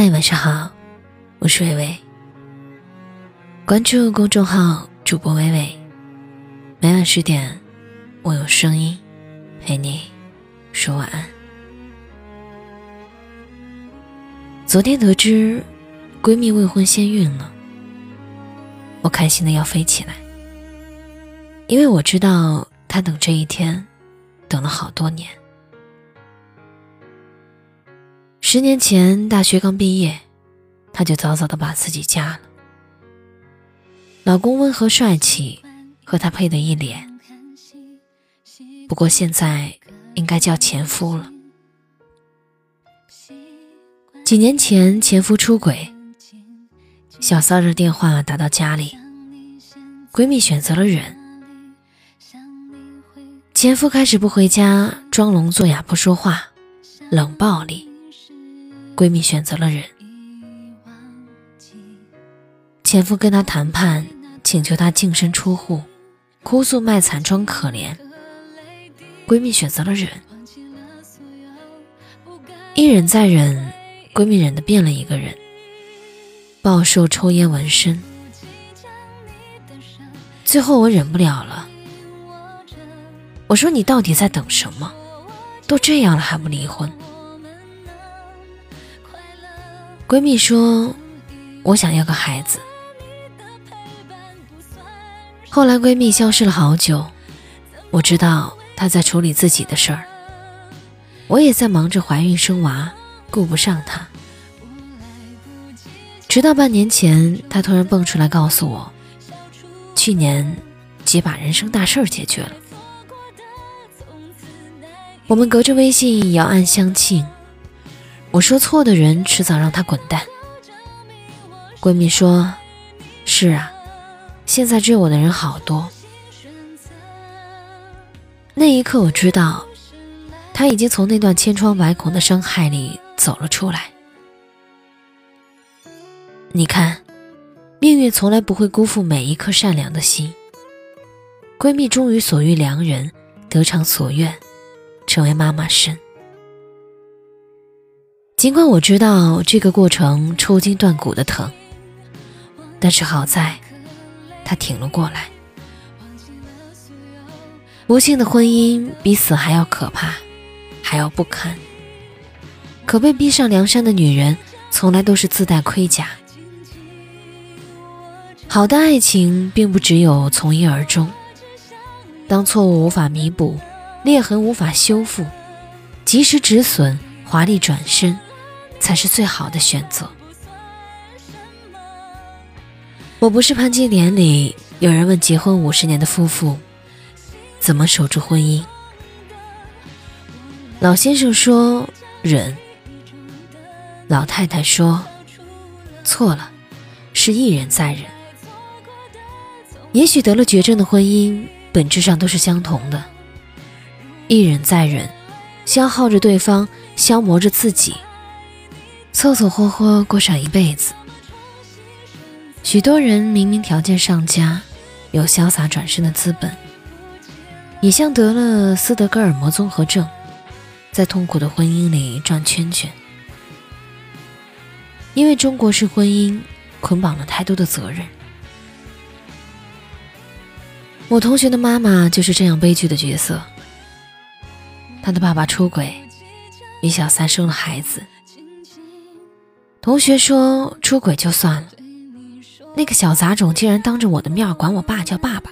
嗨，晚上好，我是微微。关注公众号主播微微，每晚十点，我用声音陪你说晚安。昨天得知闺蜜未婚先孕了，我开心的要飞起来，因为我知道她等这一天等了好多年。十年前，大学刚毕业，她就早早的把自己嫁了。老公温和帅气，和她配的一脸。不过现在应该叫前夫了。几年前，前夫出轨，小三的电话打到家里，闺蜜选择了忍。前夫开始不回家，装聋作哑，不说话，冷暴力。闺蜜选择了忍，前夫跟她谈判，请求她净身出户，哭诉卖惨装可怜。闺蜜选择了忍，一忍再忍，闺蜜忍的变了一个人，暴瘦、抽烟、纹身。最后我忍不了了，我说你到底在等什么？都这样了还不离婚？闺蜜说：“我想要个孩子。”后来闺蜜消失了好久，我知道她在处理自己的事儿，我也在忙着怀孕生娃，顾不上她。直到半年前，她突然蹦出来告诉我：“去年姐把人生大事儿解决了。”我们隔着微信遥岸相庆。我说错的人，迟早让他滚蛋。闺蜜说：“是啊，现在追我的人好多。”那一刻，我知道，他已经从那段千疮百孔的伤害里走了出来。你看，命运从来不会辜负每一颗善良的心。闺蜜终于所遇良人，得偿所愿，成为妈妈身。尽管我知道这个过程抽筋断骨的疼，但是好在，他挺了过来。不幸的婚姻比死还要可怕，还要不堪。可被逼上梁山的女人，从来都是自带盔甲。好的爱情并不只有从一而终。当错误无法弥补，裂痕无法修复，及时止损，华丽转身。才是最好的选择。我不是潘金莲里有人问结婚五十年的夫妇怎么守住婚姻，老先生说忍，老太太说错了，是一忍再忍。也许得了绝症的婚姻本质上都是相同的，一忍再忍，消耗着对方，消磨着自己。凑凑合合过上一辈子。许多人明明条件上佳，有潇洒转身的资本，也像得了斯德哥尔摩综合症，在痛苦的婚姻里转圈圈。因为中国式婚姻捆绑了太多的责任。我同学的妈妈就是这样悲剧的角色。她的爸爸出轨，与小三生了孩子。同学说出轨就算了，那个小杂种竟然当着我的面管我爸叫爸爸。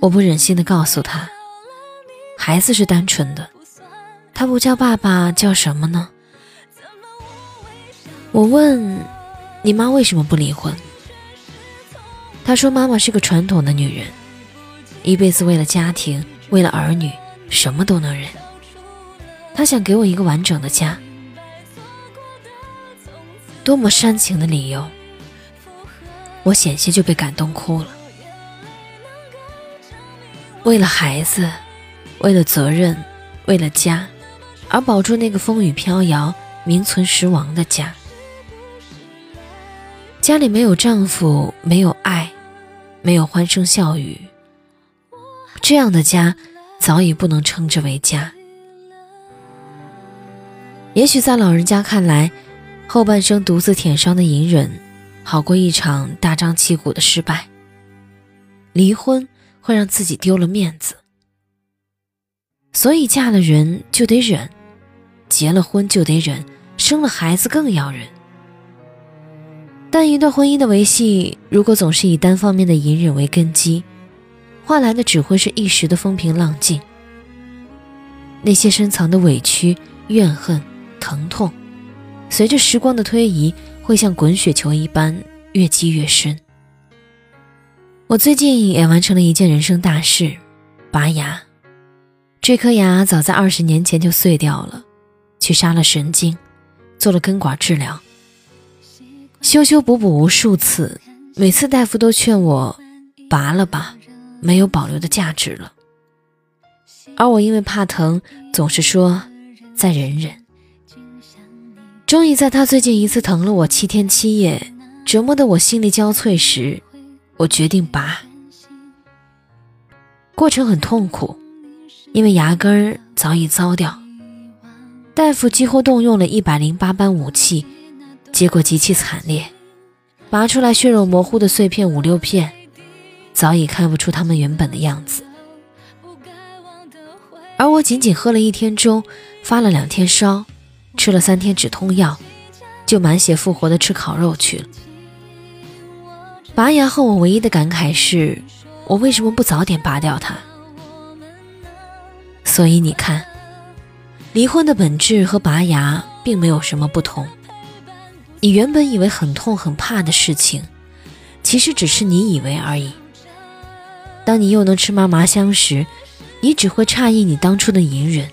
我不忍心的告诉他，孩子是单纯的，他不叫爸爸叫什么呢？我问你妈为什么不离婚？他说妈妈是个传统的女人，一辈子为了家庭，为了儿女，什么都能忍。他想给我一个完整的家，多么煽情的理由！我险些就被感动哭了。为了孩子，为了责任，为了家，而保住那个风雨飘摇、名存实亡的家。家里没有丈夫，没有爱，没有欢声笑语，这样的家早已不能称之为家。也许在老人家看来，后半生独自舔伤的隐忍，好过一场大张旗鼓的失败。离婚会让自己丢了面子，所以嫁了人就得忍，结了婚就得忍，生了孩子更要忍。但一段婚姻的维系，如果总是以单方面的隐忍为根基，换来的只会是一时的风平浪静。那些深藏的委屈、怨恨、疼痛，随着时光的推移，会像滚雪球一般越积越深。我最近也完成了一件人生大事，拔牙。这颗牙早在二十年前就碎掉了，去杀了神经，做了根管治疗。修修补补无数次，每次大夫都劝我拔了吧，没有保留的价值了。而我因为怕疼，总是说再忍忍。终于在他最近一次疼了我七天七夜，折磨得我心力交瘁时，我决定拔。过程很痛苦，因为牙根早已糟掉，大夫几乎动用了一百零八般武器。结果极其惨烈，拔出来血肉模糊的碎片五六片，早已看不出他们原本的样子。而我仅仅喝了一天粥，发了两天烧，吃了三天止痛药，就满血复活的吃烤肉去了。拔牙后，我唯一的感慨是，我为什么不早点拔掉它？所以你看，离婚的本质和拔牙并没有什么不同。你原本以为很痛很怕的事情，其实只是你以为而已。当你又能吃嘛嘛香时，你只会诧异你当初的隐忍。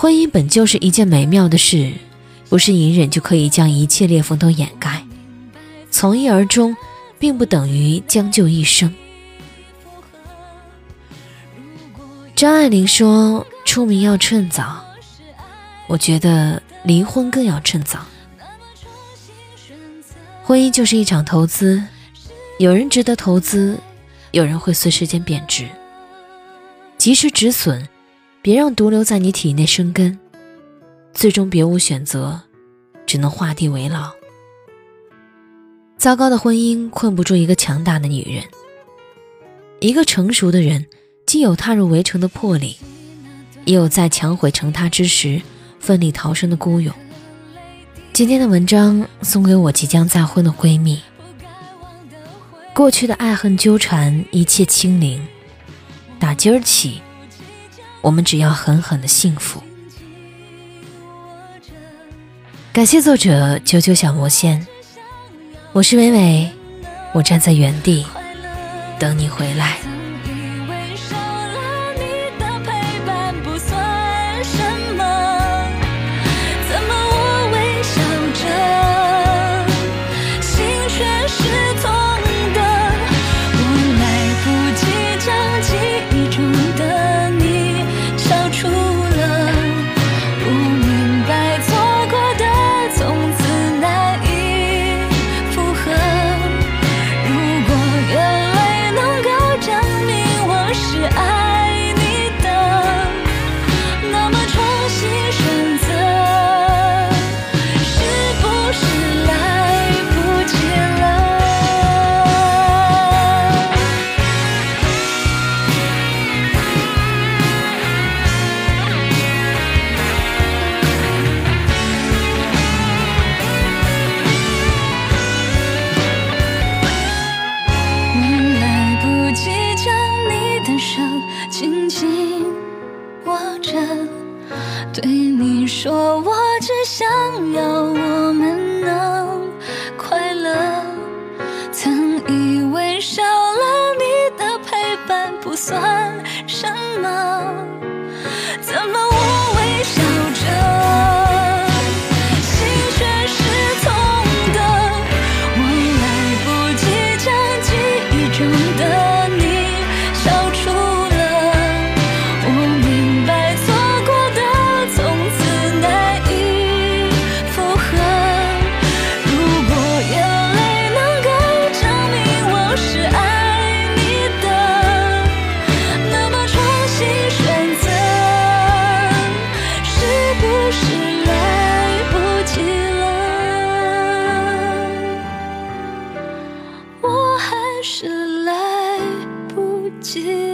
婚姻本就是一件美妙的事，不是隐忍就可以将一切裂缝都掩盖。从一而终，并不等于将就一生。张爱玲说：“出名要趁早。”我觉得。离婚更要趁早。婚姻就是一场投资，有人值得投资，有人会随时间贬值。及时止损，别让毒瘤在你体内生根，最终别无选择，只能画地为牢。糟糕的婚姻困不住一个强大的女人。一个成熟的人，既有踏入围城的魄力，也有在墙毁成塌之时。奋力逃生的孤勇。今天的文章送给我即将再婚的闺蜜。过去的爱恨纠缠，一切清零。打今儿起，我们只要狠狠的幸福。感谢作者九九小魔仙。我是美美，我站在原地等你回来。对你说我只想要是